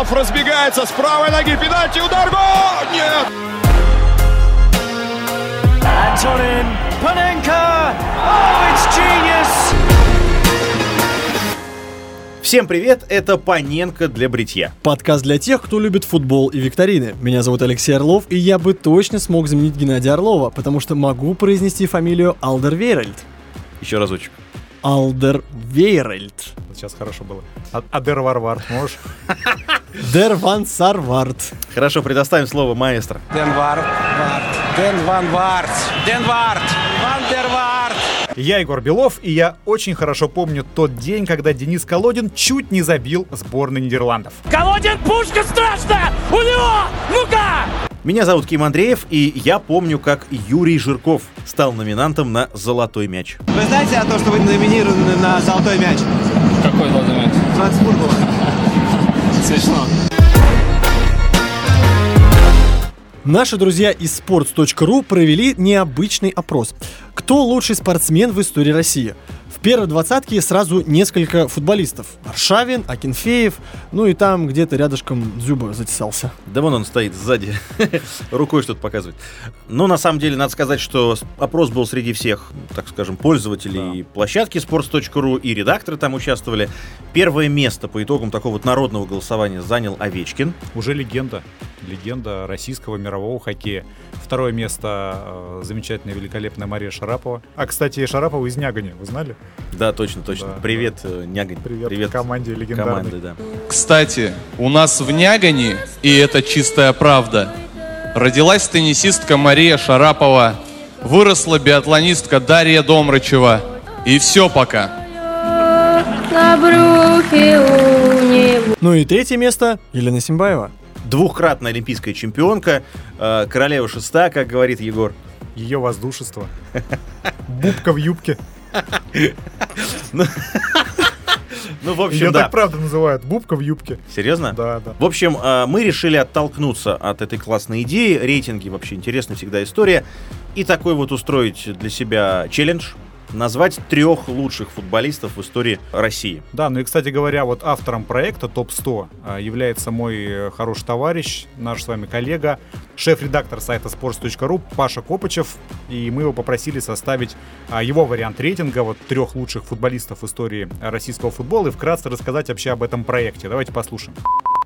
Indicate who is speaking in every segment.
Speaker 1: Орлов разбегается с правой ноги. Пенальти, удар, гол! Нет!
Speaker 2: Antonin Panenka. Oh, it's genius.
Speaker 3: Всем привет, это Паненко для бритья.
Speaker 4: Подкаст для тех, кто любит футбол и викторины. Меня зовут Алексей Орлов, и я бы точно смог заменить Геннадия Орлова, потому что могу произнести фамилию Алдервейрельд.
Speaker 3: Еще разочек.
Speaker 4: Алдервейрельд.
Speaker 5: Вот сейчас хорошо было. А- Адер Варвар, можешь?
Speaker 4: Дер Ван Сарвард.
Speaker 3: Хорошо, предоставим слово маэстро.
Speaker 6: Ден Варт, Ден Ван Варт, Ден Варт, Ван дер Варт.
Speaker 5: Я Егор Белов, и я очень хорошо помню тот день, когда Денис Колодин чуть не забил сборной Нидерландов.
Speaker 2: Колодин, пушка страшная! У него! Ну-ка!
Speaker 3: Меня зовут Ким Андреев, и я помню, как Юрий Жирков стал номинантом на «Золотой мяч».
Speaker 6: Вы знаете о том, что вы номинированы на золотой мяч?
Speaker 7: Какой золотой мяч?
Speaker 6: Францбург был.
Speaker 7: Смешно.
Speaker 4: Наши друзья из sports.ru провели необычный опрос. Кто лучший спортсмен в истории России? В первой двадцатке сразу несколько футболистов. Аршавин, Акинфеев, ну и там где-то рядышком Дзюба затесался.
Speaker 3: Да вон он стоит сзади, рукой что-то показывает. Но на самом деле надо сказать, что опрос был среди всех, так скажем, пользователей площадки sports.ru и редакторы там участвовали. Первое место по итогам такого вот народного голосования занял Овечкин.
Speaker 5: Уже легенда. Легенда российского мирового хоккея. Второе место э, замечательная, великолепная Мария Шарапова. А, кстати, Шарапова из Нягани, вы знали?
Speaker 3: Да, точно, точно.
Speaker 5: Да,
Speaker 3: Привет, э, Нягань.
Speaker 5: Привет, команде легендарной.
Speaker 3: команды, да.
Speaker 7: Кстати, у нас в Нягане, и это чистая правда, родилась теннисистка Мария Шарапова, выросла биатлонистка Дарья Домрачева. И все пока.
Speaker 4: Ну и третье место Елена Симбаева.
Speaker 3: Двухкратная олимпийская чемпионка, э, королева шеста, как говорит Егор.
Speaker 5: Ее воздушество. Бубка в юбке.
Speaker 3: Ну, в общем,
Speaker 5: Ее
Speaker 3: да.
Speaker 5: так правда называют. Бубка в юбке.
Speaker 3: Серьезно?
Speaker 5: Да, да.
Speaker 3: В общем, э, мы решили оттолкнуться от этой классной идеи. Рейтинги вообще интересная всегда история. И такой вот устроить для себя челлендж. Назвать трех лучших футболистов в истории России.
Speaker 5: Да, ну и, кстати говоря, вот автором проекта ТОП-100 а, является мой э, хороший товарищ, наш с вами коллега, шеф-редактор сайта sports.ru Паша Копычев. И мы его попросили составить а, его вариант рейтинга вот трех лучших футболистов в истории российского футбола и вкратце рассказать вообще об этом проекте. Давайте послушаем.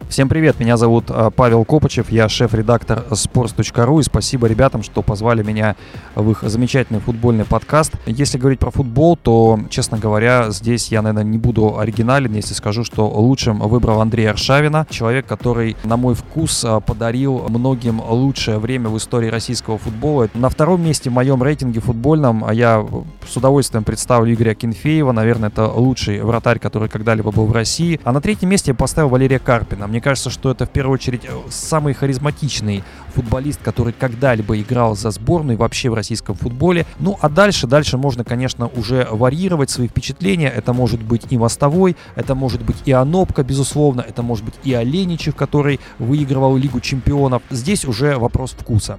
Speaker 8: Всем привет, меня зовут а, Павел Копычев, я шеф-редактор sports.ru и спасибо ребятам, что позвали меня в их замечательный футбольный подкаст. Если говорить про футбол, то, честно говоря, здесь я, наверное, не буду оригинален, если скажу, что лучшим выбрал Андрея Аршавина, человек, который, на мой вкус, а, подарил многим лучшее время в истории российского футбола. На втором месте в моем рейтинге футбольном а я с удовольствием представлю Игоря Кенфеева, наверное, это лучший вратарь, который когда-либо был в России. А на третьем месте я поставил Валерия Карпина. Мне кажется, что это в первую очередь э, самый харизматичный футболист, который когда-либо играл за сборную вообще в российском футболе. Ну а дальше, дальше можно, конечно, уже варьировать свои впечатления. Это может быть и Мостовой, это может быть и Анопка, безусловно, это может быть и Оленичев, который выигрывал Лигу чемпионов. Здесь уже вопрос вкуса.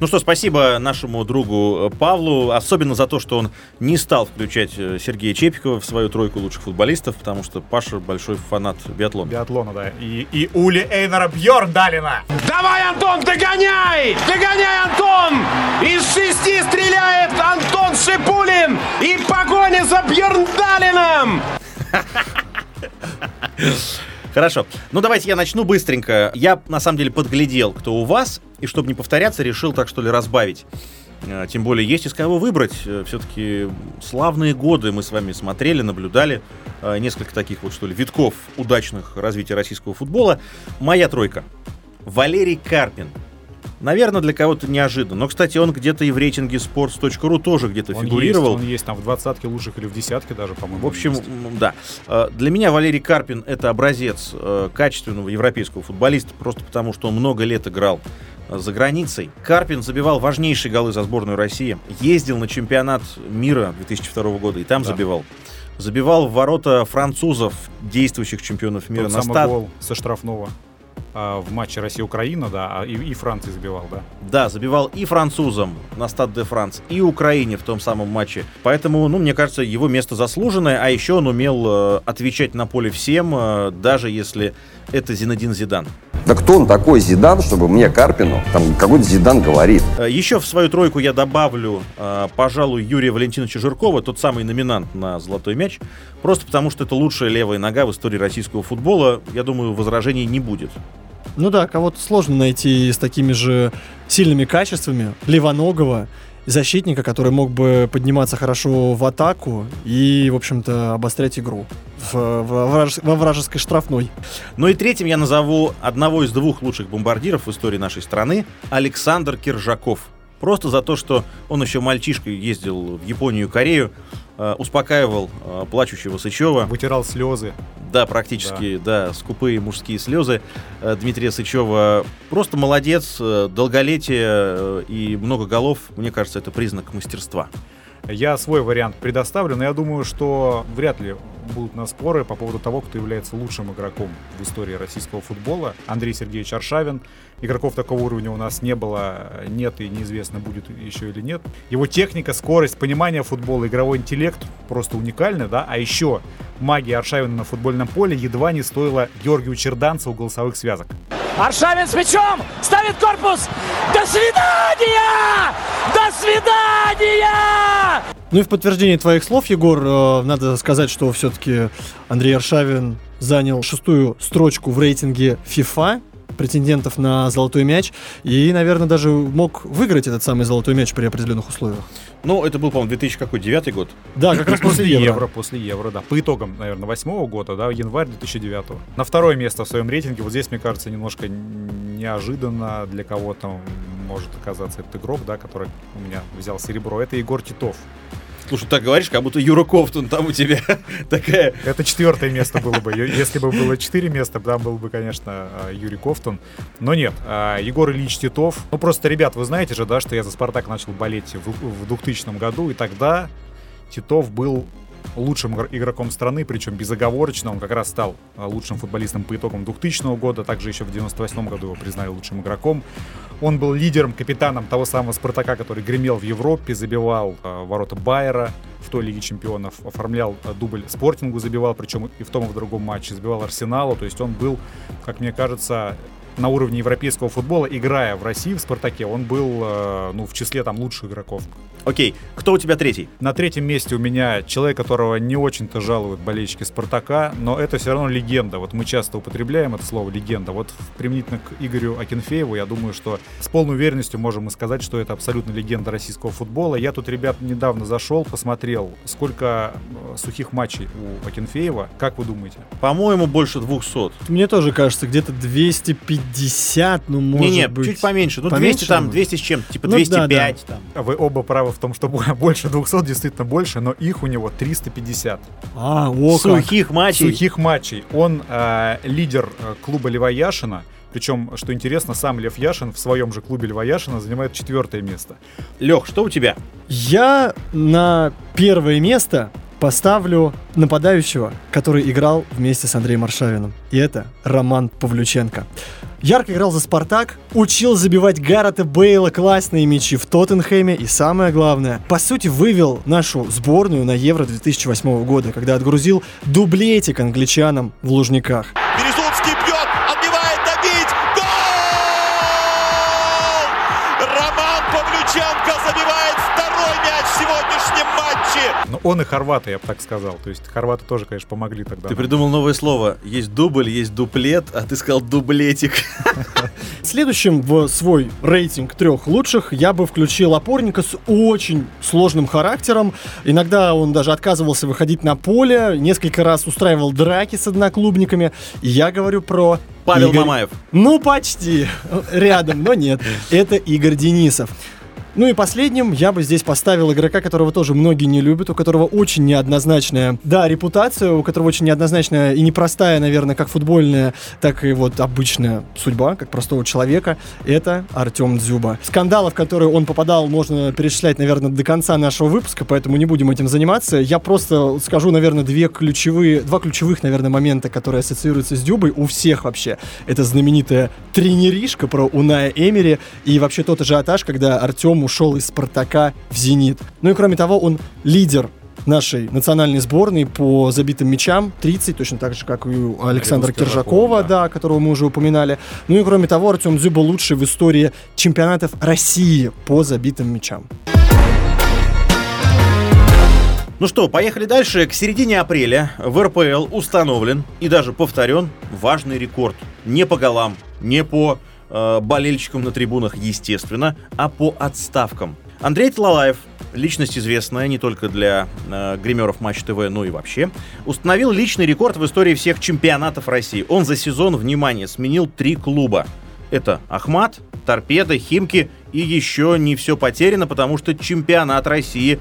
Speaker 3: Ну что, спасибо нашему другу э, Павлу, особенно за то, что он не стал включать э, Сергея Чепикова в свою тройку лучших футболистов, потому что Паша большой фанат биатлона.
Speaker 5: Биатлона, да. И, и Ули Эйнера Бьорндалина.
Speaker 1: Давай, Антон, догоняй! Догоняй, Антон! Из шести стреляет Антон Шипулин! И погоня за Бьерндалином!
Speaker 3: Хорошо. Ну давайте я начну быстренько. Я на самом деле подглядел, кто у вас, и чтобы не повторяться, решил так что ли разбавить. Э, Тем более есть из кого выбрать. Все-таки славные годы мы с вами смотрели, наблюдали. Э, Несколько таких вот, что ли, витков удачных развития российского футбола. Моя тройка. Валерий Карпин. Наверное, для кого-то неожиданно. Но, кстати, он где-то и в рейтинге sports.ru тоже где-то
Speaker 5: Он
Speaker 3: фигурировал.
Speaker 5: есть, он есть там в двадцатке лучших или в десятке даже, по-моему.
Speaker 3: В общем,
Speaker 5: есть.
Speaker 3: да. Э, Для меня Валерий Карпин это образец э, качественного европейского футболиста, просто потому что он много лет играл э, за границей. Карпин забивал важнейшие голы за сборную России. Ездил на чемпионат мира 2002 года и там
Speaker 5: Да.
Speaker 3: забивал. Забивал в ворота французов, действующих чемпионов мира
Speaker 5: Тот
Speaker 3: на
Speaker 5: самый
Speaker 3: ста-
Speaker 5: гол со штрафного. А, в матче Россия-Украина, да, а и, и Франции забивал, да.
Speaker 3: Да, забивал и французам на Стад де Франс, и Украине в том самом матче. Поэтому, ну, мне кажется, его место заслуженное, а еще он умел э, отвечать на поле всем, э, даже если это Зинедин Зидан.
Speaker 9: Да кто он такой Зидан, чтобы мне Карпину там какой-то Зидан говорит?
Speaker 3: Э, Еще в свою тройку я добавлю, э, пожалуй, Юрия Валентиновича Жиркова, тот самый номинант на «Золотой мяч», просто потому что это лучшая левая нога в истории российского футбола. Я думаю, возражений не будет.
Speaker 4: Ну да, кого-то сложно найти с такими же сильными качествами. Левоногого, защитника, который мог бы подниматься хорошо в атаку и, в общем-то, обострять игру в- в- во вражеской штрафной.
Speaker 3: Ну и третьим я назову одного из двух лучших бомбардиров в истории нашей страны, Александр Киржаков. Просто за то, что он еще мальчишкой ездил в Японию и Корею, э, успокаивал э, плачущего Сычева.
Speaker 5: Вытирал слезы.
Speaker 3: Да, практически, да, скупые мужские слезы э, Дмитрия Сычева. Просто молодец, э, долголетие э, и много голов. Мне кажется, это признак мастерства.
Speaker 5: Я свой вариант предоставлю, но я думаю, что вряд ли будут на споры по поводу того, кто является лучшим игроком в истории российского футбола. Андрей Сергеевич Аршавин. Игроков такого уровня у нас не было, нет и неизвестно, будет еще или нет. Его техника, скорость, понимание футбола, игровой интеллект просто уникальны, да. А еще магия Аршавина на футбольном поле едва не стоила Георгию Черданцеву голосовых связок.
Speaker 2: Аршавин с мячом, ставит корпус. До свидания! До свидания!
Speaker 4: Ну и в подтверждение твоих слов, Егор, э, надо сказать, что все-таки Андрей Аршавин занял шестую строчку в рейтинге FIFA претендентов на золотой мяч и, наверное, даже мог выиграть этот самый золотой мяч при определенных условиях.
Speaker 3: Ну, это был, по-моему, 2009 год.
Speaker 4: Да, как раз после Евро.
Speaker 5: После Евро, да. По итогам, наверное, восьмого года, да, январь 2009. На второе место в своем рейтинге, вот здесь, мне кажется, немножко неожиданно для кого-то может оказаться этот игрок, да, который у меня взял серебро. Это Егор Титов.
Speaker 3: Слушай, так говоришь, как будто Юра Ковтун там у тебя такая...
Speaker 5: Это четвертое место было бы. Если бы было четыре места, там был бы, конечно, а, Юрий Ковтун. Но нет, а, Егор Ильич Титов. Ну, просто, ребят, вы знаете же, да, что я за «Спартак» начал болеть в 2000 году, и тогда Титов был лучшим игр- игроком страны, причем безоговорочно. Он как раз стал а, лучшим футболистом по итогам 2000 года, также еще в 98 году его признали лучшим игроком. Он был лидером, капитаном того самого «Спартака», который гремел в Европе, забивал а, ворота Байера в той Лиге Чемпионов, оформлял а, дубль Спортингу, забивал, причем и в том, и в другом матче, забивал Арсеналу. То есть он был, как мне кажется, на уровне европейского футбола, играя в России в «Спартаке», он был э, ну, в числе там лучших игроков.
Speaker 3: Окей, кто у тебя третий?
Speaker 5: На третьем месте у меня человек, которого не очень-то жалуют болельщики «Спартака», но это все равно легенда. Вот мы часто употребляем это слово «легенда». Вот применительно к Игорю Акинфееву, я думаю, что с полной уверенностью можем и сказать, что это абсолютно легенда российского футбола. Я тут, ребят, недавно зашел, посмотрел, сколько э, сухих матчей у Акинфеева. Как вы думаете?
Speaker 3: По-моему, больше 200.
Speaker 4: Мне тоже кажется, где-то 250, ну, может
Speaker 3: Не-не,
Speaker 4: быть.
Speaker 3: чуть поменьше. Ну,
Speaker 4: Поменьше,
Speaker 3: 200 там,
Speaker 4: ну.
Speaker 3: 200 с чем-то, типа
Speaker 4: Ну, да,
Speaker 3: 205 там.
Speaker 5: Вы оба правы в том, что больше 200, действительно больше, но их у него 350.
Speaker 4: А, о, как.
Speaker 3: Сухих матчей.
Speaker 5: Сухих матчей. Он э, лидер э, клуба Льва Яшина. Причем, что интересно, сам Лев Яшин в своем же клубе Льва Яшина занимает четвертое место.
Speaker 3: Лех, что у тебя?
Speaker 4: Я на первое место поставлю нападающего, который играл вместе с Андреем Аршавиным. И это Роман Павлюченко. Ярко играл за «Спартак», учил забивать Гаррета Бейла классные мячи в Тоттенхэме и, самое главное, по сути, вывел нашу сборную на Евро 2008 года, когда отгрузил дублетик англичанам в Лужниках.
Speaker 5: Он и хорваты, я бы так сказал. То есть хорваты тоже, конечно, помогли тогда.
Speaker 3: Ты придумал новое слово. Есть дубль, есть дуплет, а ты сказал дублетик.
Speaker 4: Следующим в свой рейтинг трех лучших я бы включил опорника с очень сложным характером. Иногда он даже отказывался выходить на поле, несколько раз устраивал драки с одноклубниками. И я говорю про...
Speaker 3: Павел
Speaker 4: Игорь-
Speaker 3: Мамаев.
Speaker 4: Ну, почти. Рядом, но нет. Это Игорь Денисов. Ну и последним я бы здесь поставил игрока, которого тоже многие не любят, у которого очень неоднозначная, да, репутация, у которого очень неоднозначная и непростая, наверное, как футбольная, так и вот обычная судьба, как простого человека. Это Артем Дзюба. Скандалов, в которые он попадал, можно перечислять, наверное, до конца нашего выпуска, поэтому не будем этим заниматься. Я просто скажу, наверное, две ключевые, два ключевых, наверное, момента, которые ассоциируются с Дюбой у всех вообще. Это знаменитая тренеришка про Уная Эмери и вообще тот ажиотаж, когда Артем ушел из Спартака в Зенит. Ну и кроме того, он лидер нашей национальной сборной по забитым мячам 30, точно так же, как и у Александра Киржакова, да. которого мы уже упоминали. Ну и кроме того, Артем Дзюба лучший в истории чемпионатов России по забитым мячам.
Speaker 3: Ну что, поехали дальше. К середине апреля в РПЛ установлен и даже повторен важный рекорд. Не по голам, не по э, болельщикам на трибунах, естественно, а по отставкам. Андрей Тлалаев, личность известная не только для э, гримеров Матч ТВ, но и вообще, установил личный рекорд в истории всех чемпионатов России. Он за сезон, внимание, сменил три клуба. Это Ахмат, Торпеда, Химки и еще не все потеряно, потому что чемпионат России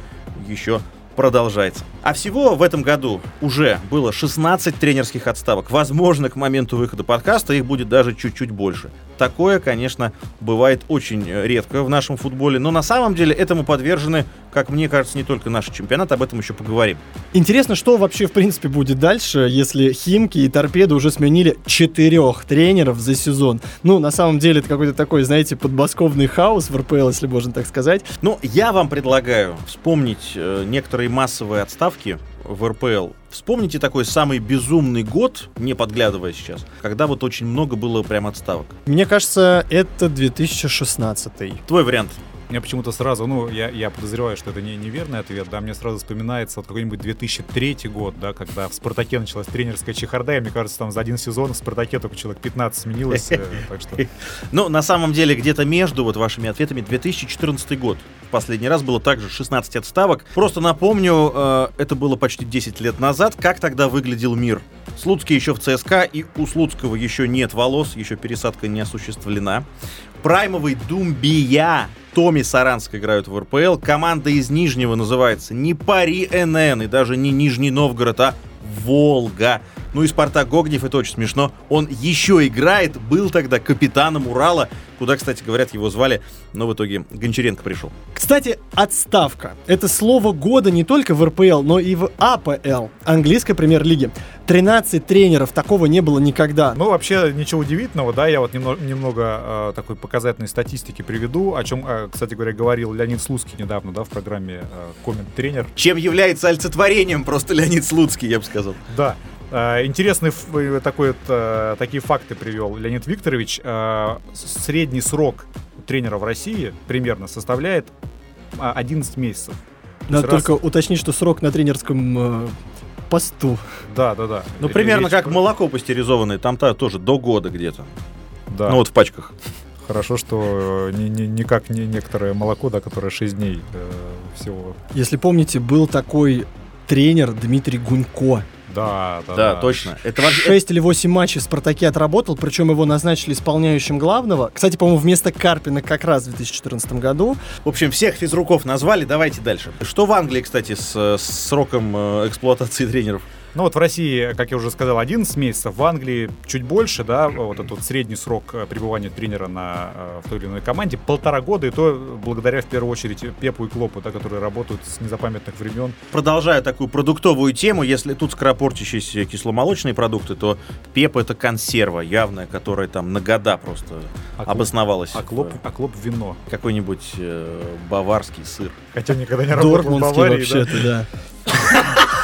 Speaker 3: еще продолжается. А всего в этом году уже было 16 тренерских отставок. Возможно, к моменту выхода подкаста их будет даже чуть-чуть больше. Такое, конечно, бывает очень редко в нашем футболе, но на самом деле этому подвержены, как мне кажется, не только наши чемпионаты, об этом еще поговорим.
Speaker 4: Интересно, что вообще в принципе будет дальше, если Химки и Торпеды уже сменили четырех тренеров за сезон. Ну, на самом деле, это какой-то такой, знаете, подмосковный хаос в РПЛ, если можно так сказать.
Speaker 3: Ну, я вам предлагаю вспомнить э, некоторые массовые отставки в РПЛ. Вспомните такой самый безумный год, не подглядывая сейчас, когда вот очень много было прям отставок.
Speaker 4: Мне кажется, это 2016.
Speaker 3: Твой вариант.
Speaker 5: Мне почему-то сразу, ну, я, я подозреваю, что это не неверный ответ, да, мне сразу вспоминается вот какой-нибудь 2003 год, да, когда в «Спартаке» началась тренерская чехарда, и мне кажется, там за один сезон в «Спартаке» только человек 15 сменилось, э, так что...
Speaker 3: Ну, на самом деле, где-то между вот вашими ответами 2014 год. В последний раз было также 16 отставок. Просто напомню, э, это было почти 10 лет назад, как тогда выглядел мир. Слуцкий еще в ЦСКА, и у Слуцкого еще нет волос, еще пересадка не осуществлена. Праймовый Думбия Томи Саранск играют в РПЛ. Команда из Нижнего называется не Пари НН и даже не Нижний Новгород, а Волга. Ну и Спартак Гогнев, это очень смешно. Он еще играет, был тогда капитаном Урала, куда, кстати, говорят, его звали, но в итоге Гончаренко пришел.
Speaker 4: Кстати, отставка. Это слово года не только в РПЛ, но и в АПЛ, английской премьер-лиги. 13 тренеров, такого не было никогда.
Speaker 5: Ну, вообще, ничего удивительного, да, я вот немного, немного э, такой показательной статистики приведу, о чем, э, кстати говоря, говорил Леонид Слуцкий недавно, да, в программе э, «Коммент-тренер».
Speaker 3: Чем является олицетворением просто Леонид Слуцкий, я бы сказал.
Speaker 5: Да. Uh, интересный ф- такой вот, uh, такие факты привел Леонид Викторович. Средний срок тренера в России примерно составляет 11 месяцев.
Speaker 4: Надо только раз... уточнить, что срок на тренерском э, посту.
Speaker 5: Да, да, да.
Speaker 3: Ну, примерно как молоко пастеризованное, там-то тоже до года где-то. Да. Ну, вот в пачках.
Speaker 5: Хорошо, что не, не, не как не некоторое молоко, да, которое 6 дней э, всего.
Speaker 4: Если помните, был такой тренер Дмитрий Гунько.
Speaker 5: Да, да,
Speaker 3: да, да. точно.
Speaker 4: Это 6 или 8 матчей в «Спартаке» отработал, причем его назначили исполняющим главного. Кстати, по-моему, вместо Карпина как раз в 2014 году.
Speaker 3: В общем, всех физруков назвали, давайте дальше. Что в Англии, кстати, с, с сроком э, эксплуатации тренеров?
Speaker 5: Ну вот в России, как я уже сказал, 11 месяцев, в Англии чуть больше, да, вот этот вот средний срок э, пребывания тренера на, э, в той или иной команде, полтора года, и то благодаря в первую очередь Пепу и Клопу, да, которые работают с незапамятных времен.
Speaker 3: Продолжая такую продуктовую тему, если тут скоропортящиеся кисломолочные продукты, то Пеп это консерва явная, которая там на года просто а обосновалась.
Speaker 5: А Клоп, а Клоп вино.
Speaker 3: Какой-нибудь э, баварский сыр.
Speaker 5: Хотя никогда не работал в Баварии,
Speaker 4: вообще-то, да.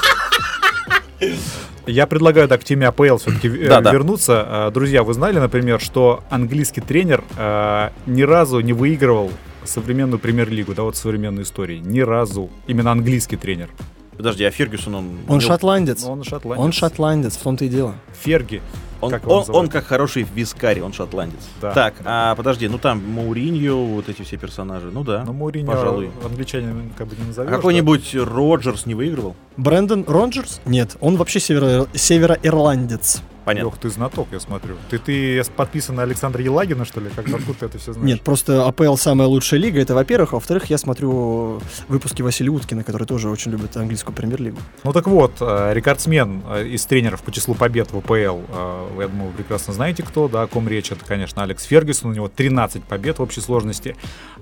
Speaker 5: Я предлагаю так к теме АПЛ все-таки э, да, вернуться. Да. Друзья, вы знали, например, что английский тренер э, ни разу не выигрывал современную премьер-лигу, да, вот современной истории. Ни разу. Именно английский тренер.
Speaker 3: Подожди, а Фергюсон он...
Speaker 4: Он шотландец.
Speaker 5: Он шотландец.
Speaker 4: Он шотландец, в том-то и дело.
Speaker 5: Ферги.
Speaker 3: Он как, он, он как хороший вискарь, он шотландец. Да. Так, а подожди, ну там Мауриньо, вот эти все персонажи, ну да.
Speaker 5: Ну Мауриньо, пожалуй. англичанин как бы не назовешь.
Speaker 3: А какой-нибудь да? Роджерс не выигрывал?
Speaker 4: Брэндон Роджерс? Нет, он вообще северо- североирландец.
Speaker 3: Понятно.
Speaker 5: Лех, ты знаток, я смотрю. Ты, ты подписан на Александра Елагина, что ли? Как откуда ты это все знаешь?
Speaker 4: Нет, просто АПЛ самая лучшая лига, это во-первых. А во-вторых, я смотрю выпуски Василия Уткина, который тоже очень любит английскую премьер-лигу.
Speaker 5: Ну так вот, э, рекордсмен э, из тренеров по числу побед в АПЛ, э, я думаю, вы прекрасно знаете кто, да, о ком речь. Это, конечно, Алекс Фергюсон, у него 13 побед в общей сложности.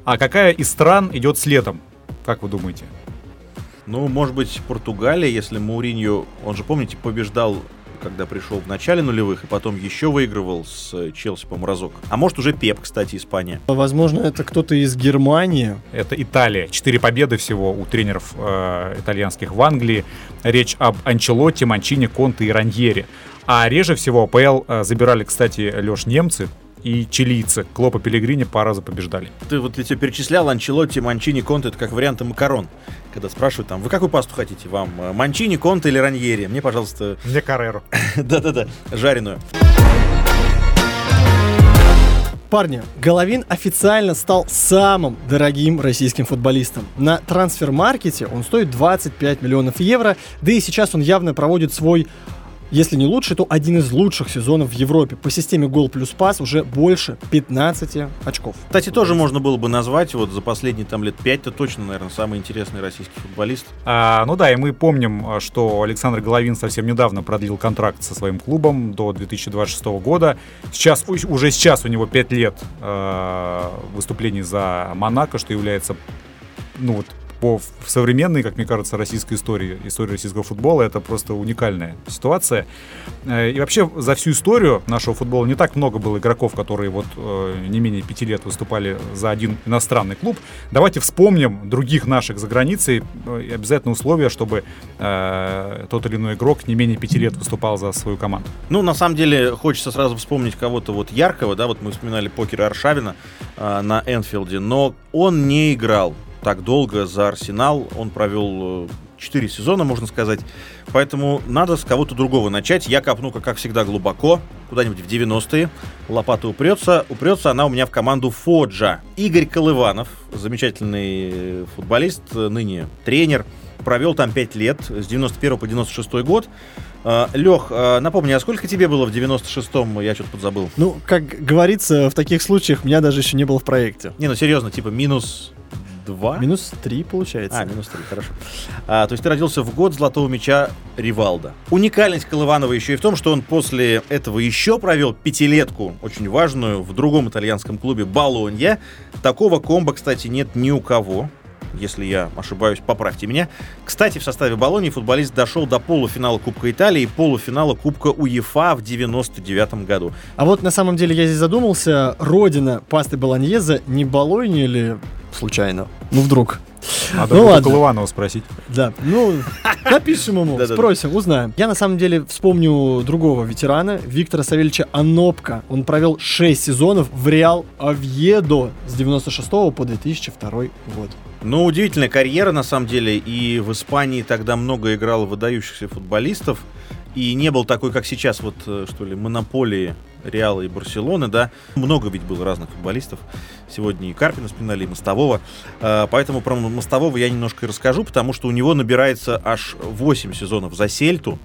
Speaker 5: А какая из стран идет следом? Как вы думаете?
Speaker 3: Ну, может быть, Португалия, если Мауриньо, он же, помните, побеждал когда пришел в начале нулевых, и потом еще выигрывал с э, Челси, по разок. А может уже Пеп, кстати, Испания.
Speaker 4: Возможно, это кто-то из Германии.
Speaker 5: Это Италия. Четыре победы всего у тренеров э, итальянских в Англии. Речь об Анчелотте, Манчине, Конте и Раньере. А реже всего АПЛ э, забирали, кстати, Леш, немцы, и чилийцы. Клопа Пелегрини по разу побеждали.
Speaker 3: Ты вот я тебе перечислял Анчелотти, Манчини, Конте, это как варианты макарон. Когда спрашивают там, вы какую пасту хотите? Вам э, Манчини, Конте или Раньери? Мне, пожалуйста...
Speaker 5: Мне Карреру.
Speaker 3: Да-да-да, жареную.
Speaker 4: Парни, Головин официально стал самым дорогим российским футболистом. На трансфер-маркете он стоит 25 миллионов евро, да и сейчас он явно проводит свой если не лучший, то один из лучших сезонов в Европе. По системе гол плюс пас уже больше 15 очков.
Speaker 3: Кстати, тоже можно было бы назвать, вот за последние там лет 5 то точно, наверное, самый интересный российский футболист.
Speaker 5: А, ну да, и мы помним, что Александр Головин совсем недавно продлил контракт со своим клубом до 2026 года. Сейчас, уже сейчас у него 5 лет э, выступлений за Монако, что является ну вот по современной, как мне кажется, российской истории, истории российского футбола, это просто уникальная ситуация. Э, и вообще за всю историю нашего футбола не так много было игроков, которые вот э, не менее пяти лет выступали за один иностранный клуб. Давайте вспомним других наших за границей. Э, и обязательно условие, чтобы тот или иной игрок не менее пяти лет выступал за свою команду.
Speaker 3: Ну, на самом деле, хочется сразу вспомнить кого-то вот яркого, да, вот мы вспоминали покера Аршавина на Энфилде, но он не играл так долго за Арсенал. Он провел 4 э, сезона, можно сказать. Поэтому надо с кого-то другого начать. Я копну, как всегда, глубоко, куда-нибудь в 90-е. Лопата упрется. Упрется она у меня в команду Фоджа. Игорь Колыванов, замечательный футболист, ныне тренер. Провел там 5 лет, с 91 по 96 год. Лех, напомни, а сколько тебе было в 96-м? Я что-то подзабыл.
Speaker 4: Ну, как говорится, в таких случаях меня даже еще не было в проекте.
Speaker 3: Не, ну серьезно, типа минус 2?
Speaker 4: Минус 3 получается.
Speaker 3: А, минус 3, хорошо. А, то есть ты родился в год золотого мяча Ривалда. Уникальность Колыванова еще и в том, что он после этого еще провел пятилетку, очень важную, в другом итальянском клубе Болонья. Такого комбо, кстати, нет ни у кого если я ошибаюсь, поправьте меня. Кстати, в составе Болонии футболист дошел до полуфинала Кубка Италии и полуфинала Кубка УЕФА в 99 году.
Speaker 4: А вот на самом деле я здесь задумался, родина пасты Болоньеза не Болонья или случайно? Ну вдруг.
Speaker 5: Надо ну, ладно. Колыванова спросить.
Speaker 4: Да, ну, напишем ему, спросим, узнаем. Я, на самом деле, вспомню другого ветерана, Виктора Савельевича Анопка. Он провел 6 сезонов в Реал Авьедо с 96 по 2002 год.
Speaker 3: Ну, удивительная карьера, на самом деле, и в Испании тогда много играло выдающихся футболистов, и не был такой, как сейчас, вот, э, что ли, монополии Реала и Барселоны, да. Много ведь было разных футболистов. Сегодня и Карпина вспоминали, и Мостового. Э, поэтому про Мостового я немножко и расскажу, потому что у него набирается аж 8 сезонов за Сельту.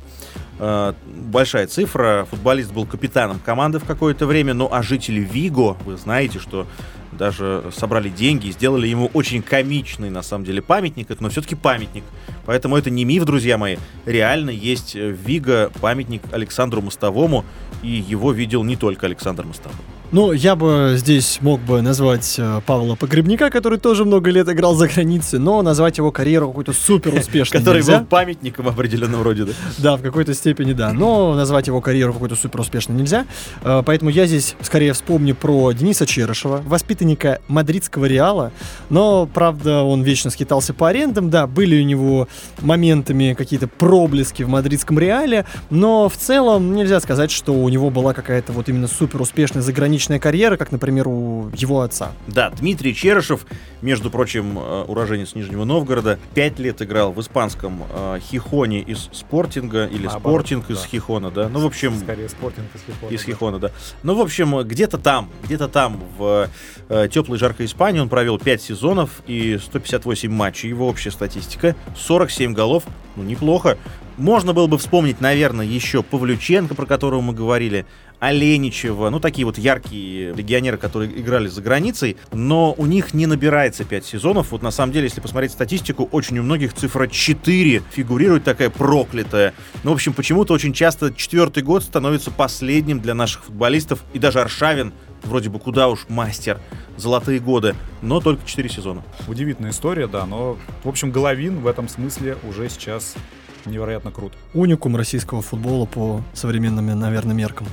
Speaker 3: Э, большая цифра. Футболист был капитаном команды в какое-то время, ну а жители Виго, вы знаете, что даже собрали деньги и сделали ему очень комичный, на самом деле, памятник, но все-таки памятник. Поэтому это не миф, друзья мои. Реально есть в Виго памятник Александру Мостовому, и его видел не только Александр Мостовой.
Speaker 4: Ну, я бы здесь мог бы назвать э, Павла Погребника, который тоже много лет играл за границей, но назвать его карьеру какой-то супер успешной
Speaker 3: Который был памятником определенном роде, да?
Speaker 4: Да, в какой-то степени, да. Но назвать его карьеру какой-то супер успешной нельзя. Э, поэтому я здесь скорее вспомню про Дениса Черышева, воспитанника мадридского Реала. Но, правда, он вечно скитался по арендам. Да, были у него моментами какие-то проблески в мадридском Реале. Но в целом нельзя сказать, что у него была какая-то вот именно супер успешная заграничная заграничная карьера, как, например, у его отца.
Speaker 3: Да, Дмитрий Черышев, между прочим, э, уроженец Нижнего Новгорода, пять лет играл в испанском э, Хихоне из Спортинга, или а, Спортинг из да. Хихона, да. Ну, в общем...
Speaker 5: Скорее, Спортинг из Хихона.
Speaker 3: Из да. Хихона, да. Ну, в общем, где-то там, где-то там, в э, теплой жаркой Испании он провел 5 сезонов и 158 матчей. Его общая статистика 47 голов, ну, неплохо. Можно было бы вспомнить, наверное, еще Павлюченко, про которого мы говорили, Оленичева, ну такие вот яркие легионеры, которые играли за границей, но у них не набирается 5 сезонов. Вот на самом деле, если посмотреть статистику, очень у многих цифра 4 фигурирует такая проклятая. Ну, в общем, почему-то очень часто четвертый год становится последним для наших футболистов, и даже Аршавин вроде бы куда уж мастер, золотые годы, но только 4 сезона.
Speaker 5: Удивительная история, да, но, в общем, Головин в этом смысле уже сейчас невероятно крут.
Speaker 4: Уникум российского футбола по современным, наверное, меркам.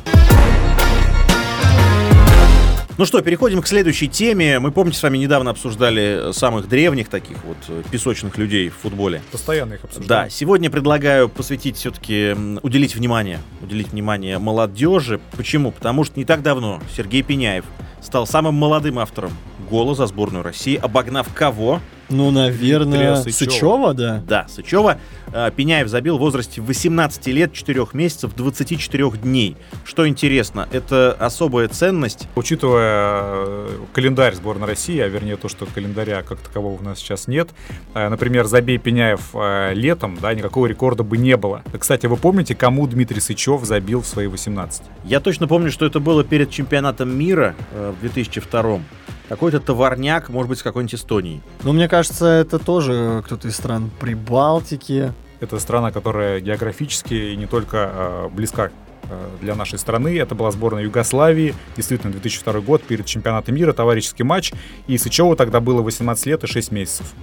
Speaker 3: Ну что, переходим к следующей теме. Мы, помните, с вами недавно обсуждали самых древних таких вот э, песочных людей в футболе.
Speaker 5: Постоянно их обсуждаем.
Speaker 3: Да, сегодня предлагаю посвятить все-таки, уделить внимание, уделить внимание молодежи. Почему? Потому что не так давно Сергей Пеняев стал самым молодым автором гола за сборную России, обогнав кого?
Speaker 4: Ну, наверное,
Speaker 3: Сычева.
Speaker 4: Сычева, да.
Speaker 3: Да, Сычева. Э, Пеняев забил в возрасте 18 лет, 4 месяцев, 24 дней. Что интересно, это особая ценность.
Speaker 5: Учитывая э, календарь сборной России, а вернее то, что календаря как такового у нас сейчас нет, э, например, забей Пеняев э, летом, да, никакого рекорда бы не было. Кстати, вы помните, кому Дмитрий Сычев забил в свои 18?
Speaker 3: Я точно помню, что это было перед чемпионатом мира в 2002 какой-то товарняк, может быть, с какой-нибудь Эстонии.
Speaker 4: Но мне кажется, это тоже кто-то из стран Прибалтики.
Speaker 5: Это страна, которая географически и не только э, близка э, для нашей страны. Это была сборная Югославии. Действительно, 2002 год перед чемпионатом мира, товарищеский матч. И Сычеву тогда было 18 лет и 6 месяцев.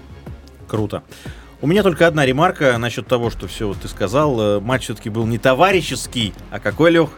Speaker 3: Круто. У меня только одна ремарка насчет того, что все вот ты сказал. Э, Матч все-таки был не товарищеский, а какой, Лех?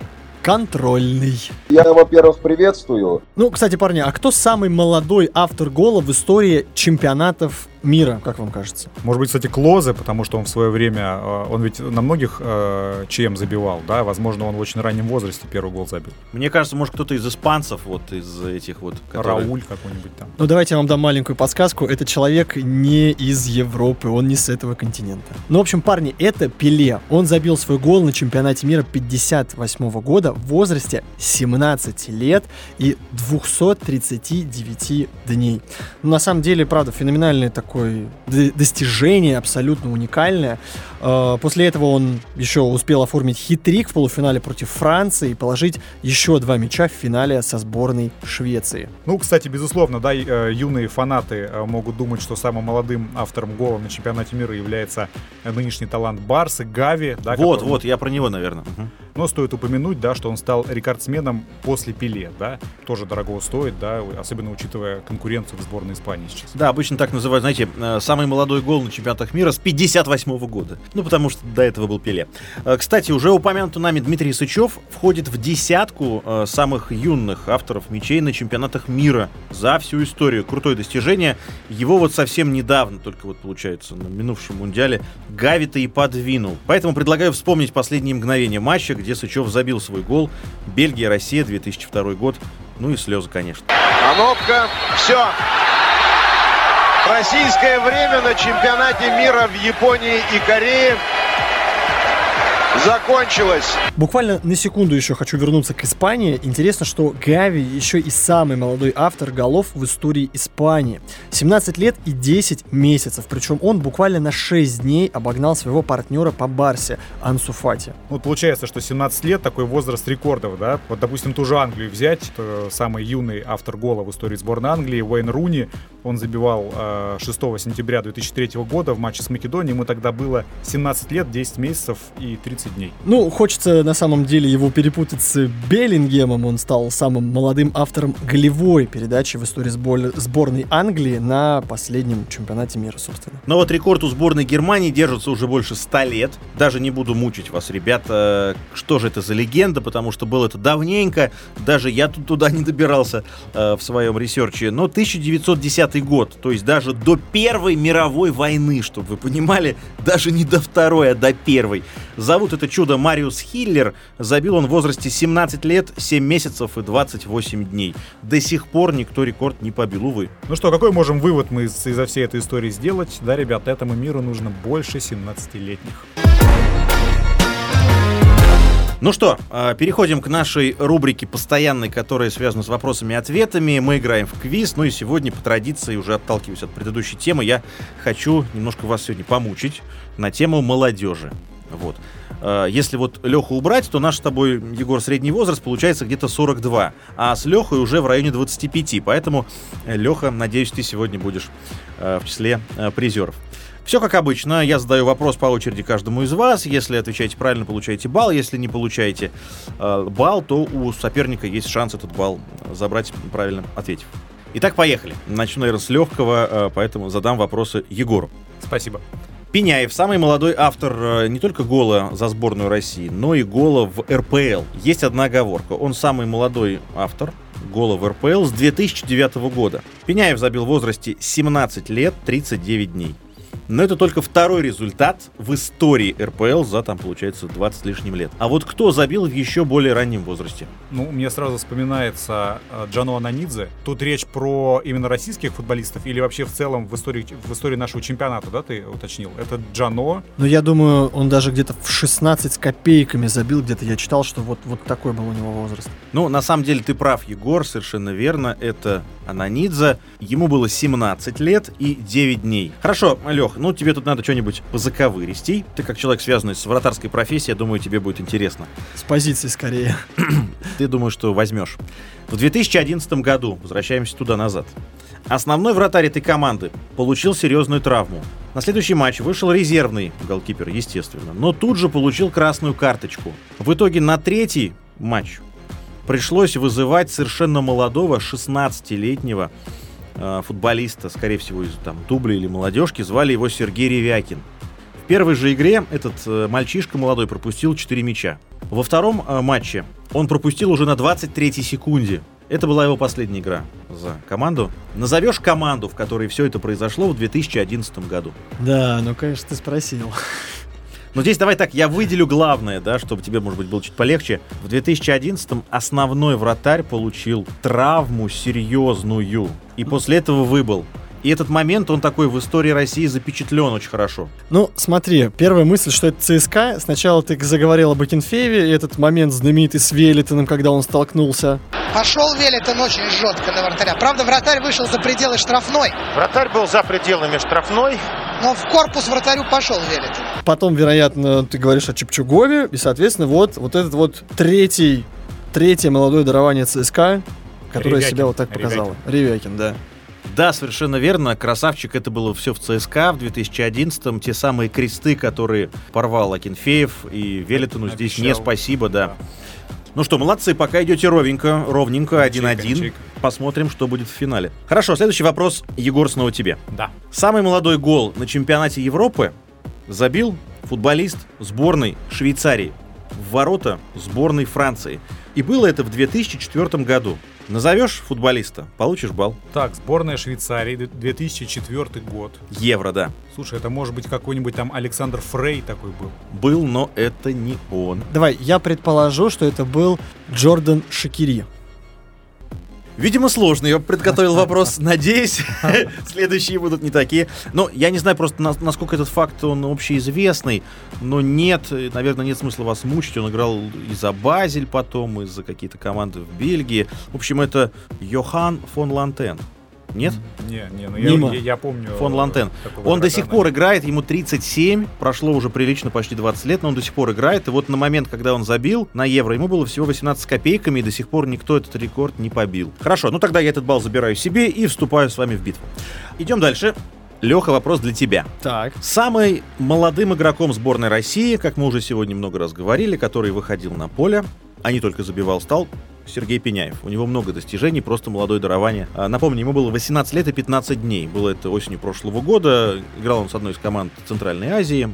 Speaker 4: Контрольный.
Speaker 10: Я, во-первых, приветствую.
Speaker 4: Ну, кстати, парни, а кто самый молодой автор гола в истории чемпионатов мира, как вам кажется?
Speaker 5: Может быть, кстати, Клозе, потому что он в свое время, э, он ведь на многих э, ЧМ забивал, да, возможно, он в очень раннем возрасте первый гол забил.
Speaker 3: Мне кажется, может, кто-то из испанцев, вот из этих вот... которые-
Speaker 5: Рауль какой-нибудь там.
Speaker 4: Ну, давайте я вам дам маленькую подсказку. Это человек не из Европы, он не с этого континента. Ну, в общем, парни, это Пеле. Он забил свой гол на чемпионате мира 58 года в возрасте 17 лет и 239 дней. Ну, на самом деле, правда, феноменальное такое достижение, абсолютно уникальное. Э, После этого он еще успел оформить хитрик в полуфинале против Франции и положить еще два мяча в финале со сборной Швеции.
Speaker 5: Ну, кстати, безусловно, да, э, юные фанаты э, могут думать, что самым молодым автором гола на чемпионате мира является э, нынешний талант Барсы, Гави. Да,
Speaker 3: Вот,
Speaker 5: который-
Speaker 3: вот, я про него, наверное.
Speaker 5: Но стоит упомянуть, да, что он стал рекордсменом после Пеле, да, тоже дорого стоит, да, особенно учитывая конкуренцию в сборной Испании сейчас.
Speaker 3: Да, обычно так называют, знаете, э, самый молодой гол на чемпионатах мира с 58 года. Ну, потому что до этого был Пеле. Э, Кстати, уже упомянутый нами Дмитрий Сычев входит в десятку э, самых юных авторов мячей на чемпионатах мира за всю историю. Крутое достижение. Его вот совсем недавно, только вот получается, на минувшем мундиале, Гави-то и подвинул. Поэтому предлагаю вспомнить последние мгновения матча, где Сычев забил свой гол. Бельгия, Россия, 2002 год. Ну и слезы, конечно.
Speaker 1: Конопка. Все. Российское время на чемпионате мира в Японии и Корее закончилось.
Speaker 4: Буквально на секунду еще хочу вернуться к Испании. Интересно, что Гави еще и самый молодой автор голов в истории Испании. 17 лет и 10 месяцев. Причем он буквально на 6 дней обогнал своего партнера по Барсе Ансу Фати.
Speaker 5: Ну, Вот получается, что 17 лет такой возраст рекордов, да. Вот, допустим, ту же Англию взять, это самый юный автор гола в истории сборной Англии, Уэйн Руни, он забивал э, 6 сентября 2003 года в матче с Македонией, ему тогда было 17 лет, 10 месяцев и 30 дней.
Speaker 4: Ну, хочется на самом деле его перепутать с Беллингемом. Он стал самым молодым автором голевой передачи в истории сбор- сборной Англии на последнем чемпионате мира, собственно.
Speaker 3: Но вот рекорд у сборной Германии держится уже больше 100 лет. Даже не буду мучить вас, ребята, что же это за легенда, потому что было это давненько. Даже я тут туда не добирался э, в своем research е. Но 1910 год, то есть даже до Первой мировой войны, чтобы вы понимали, даже не до Второй, а до Первой. Зовут это чудо Мариус Хиллер. Забил он в возрасте 17 лет, 7 месяцев и 28 дней. До сих пор никто рекорд не побил, увы.
Speaker 5: Ну что, какой можем вывод мы из- из-за всей этой истории сделать? Да, ребят, этому миру нужно больше 17-летних.
Speaker 3: Ну что, э, переходим к нашей рубрике постоянной, которая связана с вопросами и ответами. Мы играем в квиз, ну и сегодня, по традиции, уже отталкиваясь от предыдущей темы, я хочу немножко вас сегодня помучить на тему молодежи. Вот. Э, Если вот Леху убрать, то наш с тобой, Егор, средний возраст получается где-то 42, а с Лехой уже в районе 25. Поэтому, Леха, надеюсь, ты сегодня будешь э, в числе призеров. Все как обычно, я задаю вопрос по очереди каждому из вас. Если отвечаете правильно, получаете балл. Если не получаете э, балл, то у соперника есть шанс этот балл забрать, правильно ответив. Итак, поехали. Начну, наверное, с легкого, э, поэтому задам вопросы Егору.
Speaker 5: Спасибо.
Speaker 3: Пеняев, самый молодой автор э, не только гола за сборную России, но и гола в РПЛ. Есть одна оговорка. Он самый молодой автор гола в РПЛ с 2009 года. Пеняев забил в возрасте 17 лет 39 дней. Но это только второй результат в истории РПЛ за, там, получается, 20 с лишним лет. А вот кто забил в еще более раннем возрасте?
Speaker 5: Ну, мне сразу вспоминается э, Джано Ананидзе. Тут речь про именно российских футболистов или вообще в целом в истории, в истории нашего чемпионата, да, ты уточнил? Это Джано.
Speaker 4: Но я думаю, он даже где-то в 16 с копейками забил, где-то я читал, что вот, вот такой был у него возраст.
Speaker 3: Ну, на самом деле, ты прав, Егор, совершенно верно. Это Ананидзе. Ему было 17 лет и 9 дней. Хорошо, Лех, ну тебе тут надо что-нибудь позаковыристей. Ты как человек, связанный с вратарской профессией, я думаю, тебе будет интересно.
Speaker 4: С позиции скорее.
Speaker 3: Ты думаешь, что возьмешь. В 2011 году, возвращаемся туда назад, основной вратарь этой команды получил серьезную травму. На следующий матч вышел резервный голкипер, естественно, но тут же получил красную карточку. В итоге на третий матч пришлось вызывать совершенно молодого 16-летнего э, футболиста, скорее всего, из там дубля или молодежки, звали его Сергей Ревякин. В первой же игре этот э, мальчишка молодой пропустил 4 мяча. Во втором э, матче он пропустил уже на 23-й секунде. Это была его последняя игра за команду. Назовешь команду, в которой все это произошло в 2011 году.
Speaker 4: Да, ну, конечно, ты спросил.
Speaker 3: Но здесь давай так, я выделю главное, да, чтобы тебе, может быть, было чуть полегче. В 2011-м основной вратарь получил травму серьезную. И после этого выбыл. И этот момент, он такой в истории России запечатлен очень хорошо.
Speaker 4: Ну, смотри, первая мысль, что это ЦСКА. Сначала ты заговорил об Акинфееве, и этот момент знаменитый с Велитоном, когда он столкнулся.
Speaker 11: Пошел Велитон очень жестко на вратаря. Правда, вратарь вышел за пределы штрафной.
Speaker 1: Вратарь был за пределами штрафной.
Speaker 11: Но в корпус вратарю пошел Велитон.
Speaker 4: Потом, вероятно, ты говоришь о Чепчугове, и, соответственно, вот, вот этот вот третий, третье молодое дарование ЦСКА, которое
Speaker 5: Ревякин.
Speaker 4: себя вот так показало. Ревякин, да.
Speaker 3: Да, совершенно верно. Красавчик, это было все в ЦСКА в 2011-м. Те самые кресты, которые порвал Акинфеев и Велитону здесь не
Speaker 5: Обещал.
Speaker 3: спасибо, да. Ну что, молодцы, пока идете ровненько, ровненько, 1-1.
Speaker 5: ячейка.
Speaker 3: Посмотрим, что будет в финале. Хорошо, следующий вопрос, Егор, снова тебе.
Speaker 5: Да.
Speaker 3: Самый молодой гол на чемпионате Европы забил футболист сборной Швейцарии в ворота сборной Франции. И было это в 2004 году. Назовешь футболиста, получишь балл.
Speaker 5: Так, сборная Швейцарии, д- 2004 год.
Speaker 3: Евро, да.
Speaker 5: Слушай, это может быть какой-нибудь там Александр Фрей такой был.
Speaker 3: Был, но это не он.
Speaker 4: Давай, я предположу, что это был Джордан Шакири.
Speaker 3: Видимо, сложно. Я подготовил вопрос. Надеюсь, следующие будут не такие. Но я не знаю просто, на- насколько этот факт, он общеизвестный. Но нет, э, наверное, нет смысла вас мучить. Он играл и за Базель потом, и за какие-то команды в Бельгии. В общем, это Йохан фон Лантен. Нет?
Speaker 5: Не, не, ну
Speaker 4: Мимо.
Speaker 5: я, я, я помню.
Speaker 3: Фон Лантен. Он до сих пор играет, ему 37, прошло уже прилично почти 20 лет, но он до сих пор играет. И вот на момент, когда он забил на Евро, ему было всего 18 с копейками, и до сих пор никто этот рекорд не побил. Хорошо, ну тогда я этот балл забираю себе и вступаю с вами в битву. Идем дальше. Леха, вопрос для тебя.
Speaker 4: Так.
Speaker 3: Самый молодым игроком сборной России, как мы уже сегодня много раз говорили, который выходил на поле, а не только забивал, стал Сергей Пеняев. У него много достижений, просто молодое дарование. А, Напомню, ему было 18 лет и 15 дней. Было это осенью прошлого года. Играл он с одной из команд Центральной Азии.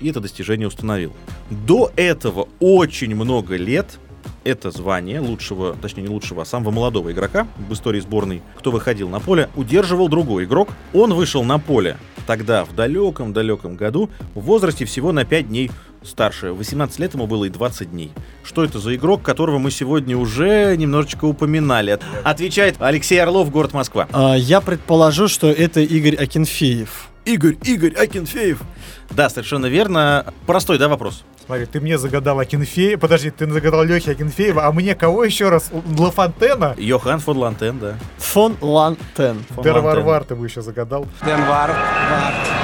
Speaker 3: И это достижение установил. До этого очень много лет это звание лучшего, точнее не лучшего, а самого молодого игрока в истории сборной, кто выходил на поле, удерживал другой игрок. Он вышел на поле тогда, в далеком-далеком году, в возрасте всего на 5 дней старше. 18 лет ему было и 20 дней. Что это за игрок, которого мы сегодня уже немножечко упоминали? От- Отвечает Алексей Орлов, город Москва.
Speaker 4: А, я предположу, что это Игорь Акинфеев.
Speaker 3: Игорь, Игорь Акинфеев. Да, совершенно верно. Простой, да, вопрос?
Speaker 5: Смотри, ты мне загадал Акинфеева. Подожди, ты загадал Лехи Акинфеева, а мне кого еще раз? Лафонтена?
Speaker 3: Йохан фон Лантен, да.
Speaker 4: Фон Лантен.
Speaker 5: Дер Варвар ты бы еще загадал.
Speaker 6: Ден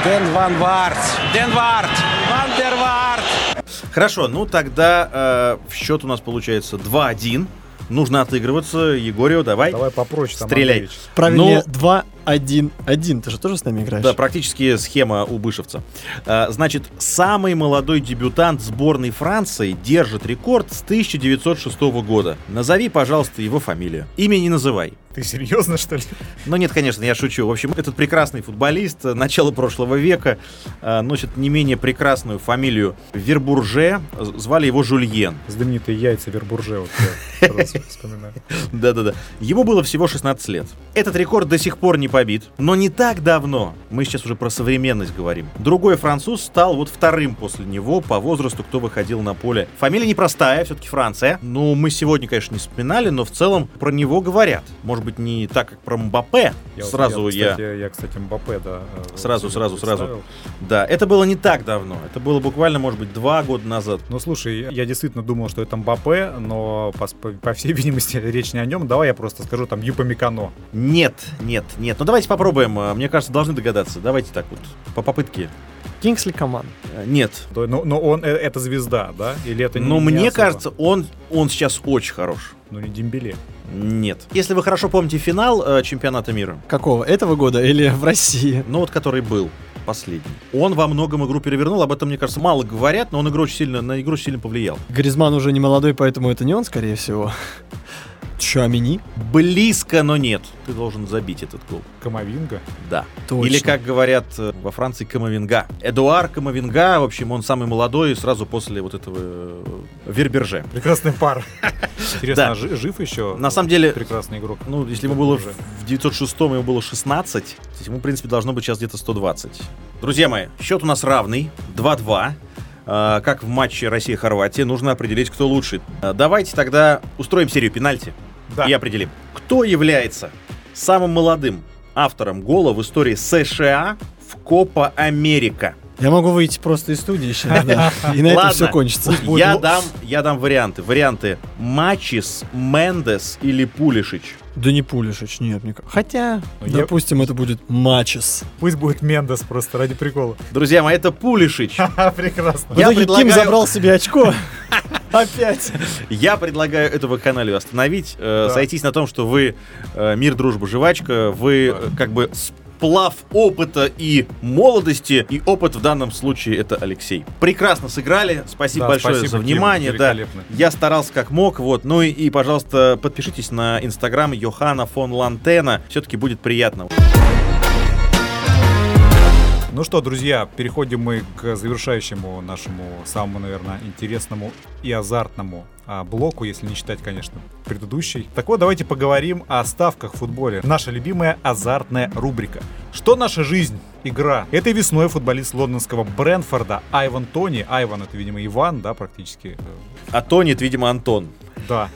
Speaker 6: Ден Ван Варт. Ден Варт. Ван Дер Варт.
Speaker 3: Хорошо, ну тогда э, счет у нас получается 2-1. Нужно отыгрываться. Егорио, давай.
Speaker 5: Давай попроще. Там,
Speaker 3: Стреляй.
Speaker 4: Правильно,
Speaker 3: ну,
Speaker 4: два. 1-1. Ты же тоже с нами играешь?
Speaker 3: Да, практически схема у Бышевца. А, значит, самый молодой дебютант сборной Франции держит рекорд с 1906 года. Назови, пожалуйста, его фамилию. Имя не называй.
Speaker 5: Ты серьезно, что ли?
Speaker 3: Ну нет, конечно, я шучу. В общем, этот прекрасный футболист э, начала прошлого века э, носит не менее прекрасную фамилию Вербурже. Звали его Жульен.
Speaker 5: Знаменитые яйца Вербурже. Вот я
Speaker 3: Да-да-да. Ему было всего 16 лет. Этот рекорд до сих пор не побит, но не так давно, мы сейчас уже про современность говорим, другой француз стал вот вторым после него по возрасту, кто выходил на поле. Фамилия непростая, все-таки Франция. Ну, мы сегодня, конечно, не вспоминали, но в целом про него говорят. Может быть, не так, как про Мбаппе.
Speaker 5: Я
Speaker 3: Сразу я...
Speaker 5: Кстати, я, кстати, Мбаппе, да. э,
Speaker 3: Сразу, сразу, сразу. Да, это было не так давно. Это было буквально, может быть, два года назад.
Speaker 5: Ну, слушай, я действительно думал, что это Мбаппе, но, по, по- по всей видимости, речь не о нем. Давай я просто скажу, там, Юпамикано.
Speaker 3: Нет, нет, нет. Ну давайте попробуем. А, Мне кажется, должны догадаться. Давайте так вот, по попытке.
Speaker 4: Кингсли Коман.
Speaker 3: Э, Нет.
Speaker 5: Но, но он, э, это звезда, да? Или это не
Speaker 3: Но
Speaker 5: не
Speaker 3: мне
Speaker 5: особо?
Speaker 3: кажется, он, он сейчас очень хорош.
Speaker 5: Ну, не Дембеле.
Speaker 3: Нет. Если вы хорошо помните финал э, чемпионата мира,
Speaker 4: Какого? Этого года или в России?
Speaker 3: ну вот который был последний, он во многом игру перевернул. Об этом, мне кажется, мало говорят, но он игру очень сильно, на игру сильно повлиял.
Speaker 4: Гризман уже не молодой, поэтому это не он, скорее всего. Чуамини?
Speaker 3: Близко, но нет. Ты должен забить этот гол.
Speaker 5: Камовинга.
Speaker 3: Да.
Speaker 4: Точно.
Speaker 3: Или, как говорят э, во Франции, Камовинга. Эдуар Камовинга, в общем, он самый молодой, сразу после вот этого э, Верберже.
Speaker 5: Прекрасный пар. Интересно,
Speaker 3: Да.
Speaker 5: а жи- жив еще?
Speaker 3: На самом деле,
Speaker 5: Прекрасный игрок.
Speaker 3: Ну, если ему было в
Speaker 5: Верберже.
Speaker 3: в 906 ему было 16, то есть ему, в принципе, должно быть сейчас где-то 120. Друзья мои, счет у нас равный, 2-2. А, как в матче Россия-Хорватия, нужно определить, кто лучше. А, Давайте тогда устроим серию пенальти
Speaker 5: Да.
Speaker 3: и определим, кто является самым молодым автором гола в истории США в Копа Америка.
Speaker 4: Я могу выйти просто из студии сейчас, да. И на этом все кончится.
Speaker 3: Я дам, я дам варианты. Варианты Мачис, Мендес или Пулишич.
Speaker 4: Да не Пулишич, нет. ка- Хотя,
Speaker 5: Ну, я-
Speaker 4: допустим, это будет Мачес.
Speaker 5: Пусть будет Мендес просто ради прикола.
Speaker 3: Друзья мои, это Пулишич.
Speaker 5: Прекрасно.
Speaker 4: В
Speaker 3: Я
Speaker 4: итоге Ким
Speaker 3: предлагаю-
Speaker 4: забрал себе очко. Опять.
Speaker 3: Я предлагаю эту вакханалию остановить, э,
Speaker 5: Да.
Speaker 3: сойтись на том, что вы э, мир, дружба, жвачка, вы э, как бы сплав опыта и молодости, и опыт в данном случае это Алексей. Прекрасно сыграли, спасибо
Speaker 5: Да,
Speaker 3: большое
Speaker 5: спасибо,
Speaker 3: за
Speaker 5: Ким,
Speaker 3: внимание, да. Я старался как мог, вот. Ну и, и, пожалуйста, подпишитесь на инстаграм Йохана фон Лантена, все-таки будет приятно.
Speaker 5: Ну что, друзья, переходим мы к завершающему нашему самому, наверное, интересному и азартному а, блоку, если не считать, конечно, предыдущий. Так вот, давайте поговорим о ставках в футболе. Наша любимая азартная рубрика. Что наша жизнь? Игра. Этой весной футболист лондонского Брэнфорда Айван Тони, Айван это, видимо, Иван, да, практически,
Speaker 3: А тонет, видимо, Антон.
Speaker 5: Да,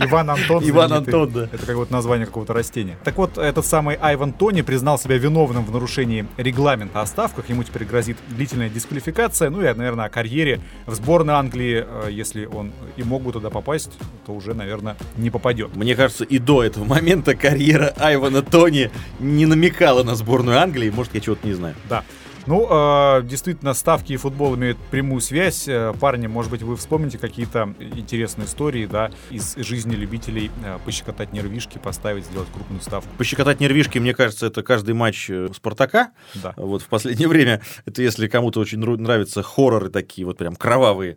Speaker 5: Иван Антон.
Speaker 3: Иван. Антон, да.
Speaker 5: Это как вот название какого-то растения. Так вот, этот самый Айван Тони признал себя виновным в нарушении регламента о ставках. Ему теперь грозит длительная дисквалификация. Ну и, наверное, о карьере в сборной Англии. э, Если он и мог бы туда попасть, то уже, наверное, не попадет.
Speaker 3: Мне кажется, и до этого момента карьера Айвана Тони не намекала на сборную Англии. Может, я чего-то не знаю.
Speaker 5: Да. Ну, э, действительно, ставки и футбол имеют прямую связь. Э, Парни, может быть, вы вспомните какие-то интересные истории, да, из жизни любителей э, пощекотать нервишки, поставить, сделать крупную ставку.
Speaker 3: Пощекотать нервишки, мне кажется, это каждый матч э, Спартака.
Speaker 5: Да.
Speaker 3: Вот в последнее время. Это если кому-то очень нравятся хорроры такие, вот прям кровавые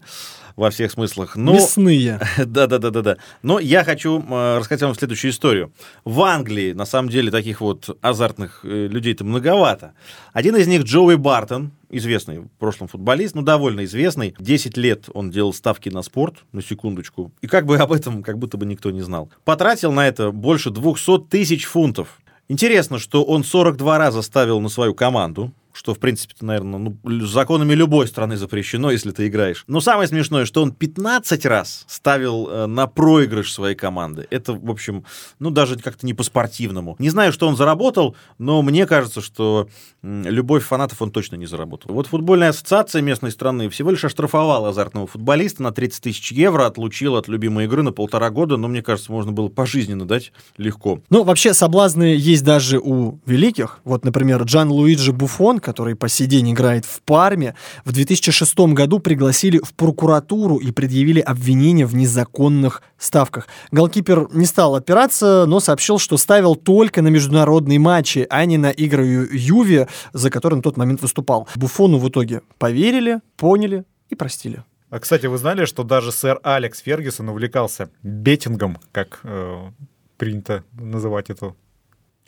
Speaker 3: во всех смыслах. Но...
Speaker 4: Мясные.
Speaker 3: Да-да-да-да-да. Но я хочу рассказать вам следующую историю. В Англии, на самом деле, таких вот азартных э, людей-то многовато. Один из них Джоуи Бартон, известный в прошлом футболист, ну, довольно известный. 10 лет он делал ставки на спорт, на секундочку. И как бы об этом как будто бы никто не знал. Потратил на это больше 200 тысяч фунтов. Интересно, что он 42 раза ставил на свою команду, что, в принципе, наверное, ну, законами любой страны запрещено, если ты играешь. Но самое смешное, что он 15 раз ставил э, на проигрыш своей команды. Это, в общем, ну, даже как-то не по-спортивному. Не знаю, что он заработал, но мне кажется, что любовь фанатов он точно не заработал. Вот футбольная ассоциация местной страны всего лишь оштрафовала азартного футболиста на 30 тысяч евро, отлучила от любимой игры на полтора года, но мне кажется, можно было пожизненно дать легко.
Speaker 4: Ну, вообще, соблазны есть даже у великих. Вот, например, Джан Луиджи Буфон, который по сей день играет в Парме, в 2006 году пригласили в прокуратуру и предъявили обвинение в незаконных ставках. Голкипер не стал опираться, но сообщил, что ставил только на международные матчи, а не на игры Юве, за который на тот момент выступал. Буфону в итоге поверили, поняли и простили.
Speaker 5: А, кстати, вы знали, что даже сэр Алекс Фергюсон увлекался беттингом, как э, принято называть это,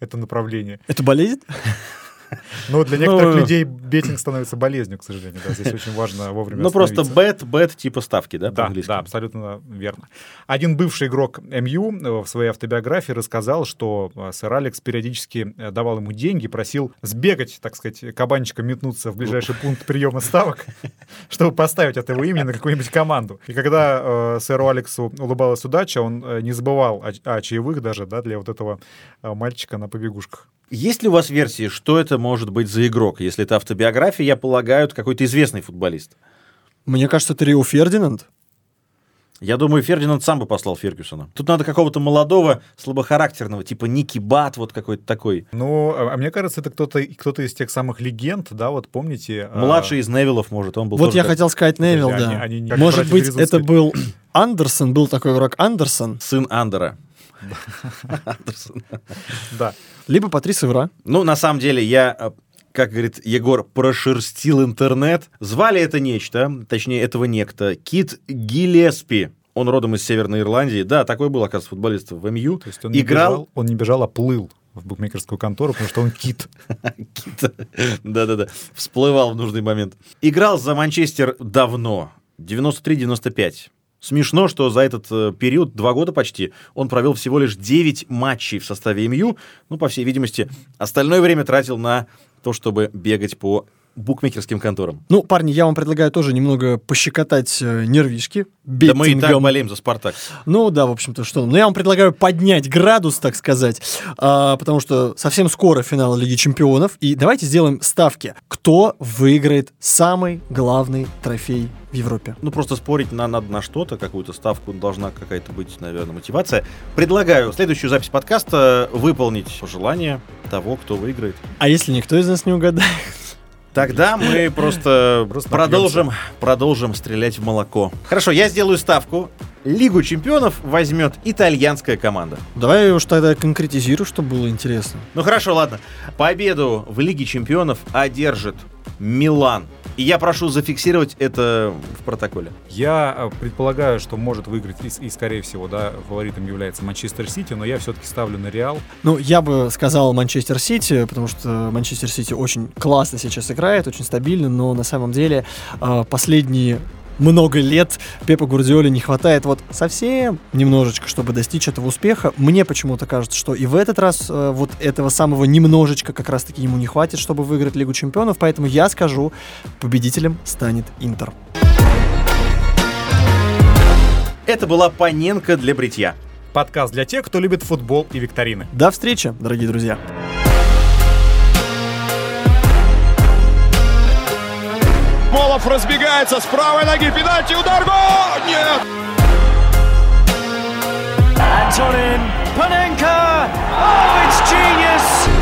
Speaker 5: это направление.
Speaker 4: Это болезнь?
Speaker 5: Но для некоторых
Speaker 3: Ну,
Speaker 5: людей беттинг становится болезнью, к сожалению. Да, здесь очень важно вовремя
Speaker 3: Ну, просто бет, бет типа ставки, да,
Speaker 5: Да, да, абсолютно верно. Один бывший игрок МЮ э, в своей автобиографии рассказал, что э, сэр Алекс периодически э, давал ему деньги, просил сбегать, так сказать, кабанчиком метнуться в ближайший пункт приема ставок, чтобы поставить от его имени на какую-нибудь команду. И когда э, сэру Алексу улыбалась удача, он э, не забывал о, о чаевых даже, да, для вот этого э, мальчика на побегушках.
Speaker 3: Есть ли у вас версии, что это может быть за игрок? Если это автобиография, я полагаю, это какой-то известный футболист.
Speaker 4: Мне кажется, это Рио Фердинанд.
Speaker 3: Я думаю, Фердинанд сам бы послал Фергюсона. Тут надо какого-то молодого, слабохарактерного, типа Ники Бат, вот какой-то такой.
Speaker 5: Ну, а а мне кажется, это кто-то кто из тех самых легенд, да, вот помните? а,
Speaker 3: Младший из Невилов, может, он был
Speaker 4: Вот
Speaker 3: тоже
Speaker 4: я
Speaker 3: как-
Speaker 4: хотел сказать Невил,
Speaker 5: Подожди,
Speaker 4: да.
Speaker 5: они- они не-
Speaker 4: Может быть, это был Андерсон, был такой игрок Андерсон,
Speaker 3: Сын Андера.
Speaker 5: Да.
Speaker 4: либо Патрис Ивра.
Speaker 3: Ну, на самом деле, я, э, как говорит Егор, прошерстил интернет. Звали это нечто, точнее, этого некто, Кит Гиллеспи. Он родом из Северной Ирландии. Да, такой был, оказывается, футболист в МЮ.
Speaker 5: То есть он не,
Speaker 3: Играл...
Speaker 5: бежал, он не бежал, а плыл в букмекерскую контору, потому что он кит.
Speaker 3: Кит. Да-да-да. Всплывал в нужный момент. Играл за Манчестер давно. 93-95. Смешно, что за этот э, период, два года почти, он провел всего лишь 9 матчей в составе МЮ. Ну, по всей видимости, остальное время тратил на то, чтобы бегать по букмекерским конторам.
Speaker 4: Ну, парни, я вам предлагаю тоже немного пощекотать э, нервишки.
Speaker 3: Да мы и так
Speaker 4: беттингом.
Speaker 3: болеем за «Спартак».
Speaker 4: Ну да, в общем-то, что. Но я вам предлагаю поднять градус, так сказать, а, потому что совсем скоро финал Лиги Чемпионов. И давайте сделаем ставки. Кто выиграет самый главный трофей в Европе?
Speaker 3: Ну, просто спорить на, надо на что-то, какую-то ставку должна какая-то быть, наверное, мотивация. Предлагаю следующую запись подкаста выполнить пожелание того, кто выиграет.
Speaker 4: А если никто из нас не угадает?
Speaker 3: Тогда мы просто,
Speaker 5: Просто
Speaker 3: продолжим, продолжим стрелять в молоко. Хорошо, я сделаю ставку. Лигу чемпионов возьмет итальянская команда.
Speaker 4: Давай уж тогда конкретизирую, чтобы было интересно.
Speaker 3: Ну хорошо, ладно. Победу в Лиге чемпионов одержит Милан. И я прошу зафиксировать это в протоколе.
Speaker 5: Я э, предполагаю, что может выиграть, и, и, скорее всего, да, фаворитом является Манчестер Сити, но я все-таки ставлю на Реал.
Speaker 4: Ну, я бы сказал Манчестер Сити, потому что Манчестер Сити очень классно сейчас играет, очень стабильно, но на самом деле э, последние много лет Пепа Гвардиоле не хватает вот совсем немножечко, чтобы достичь этого успеха. Мне почему-то кажется, что и в этот раз э, вот этого самого немножечко как раз-таки ему не хватит, чтобы выиграть Лигу Чемпионов, поэтому я скажу, победителем станет Интер.
Speaker 3: Это была Паненко для бритья.
Speaker 5: Подкаст для тех, кто любит футбол и викторины.
Speaker 4: До встречи, дорогие друзья.
Speaker 1: Молов разбегается с правой ноги, пенальти, удар, гол! Нет!
Speaker 2: Antonin Panenka! Oh, it's genius!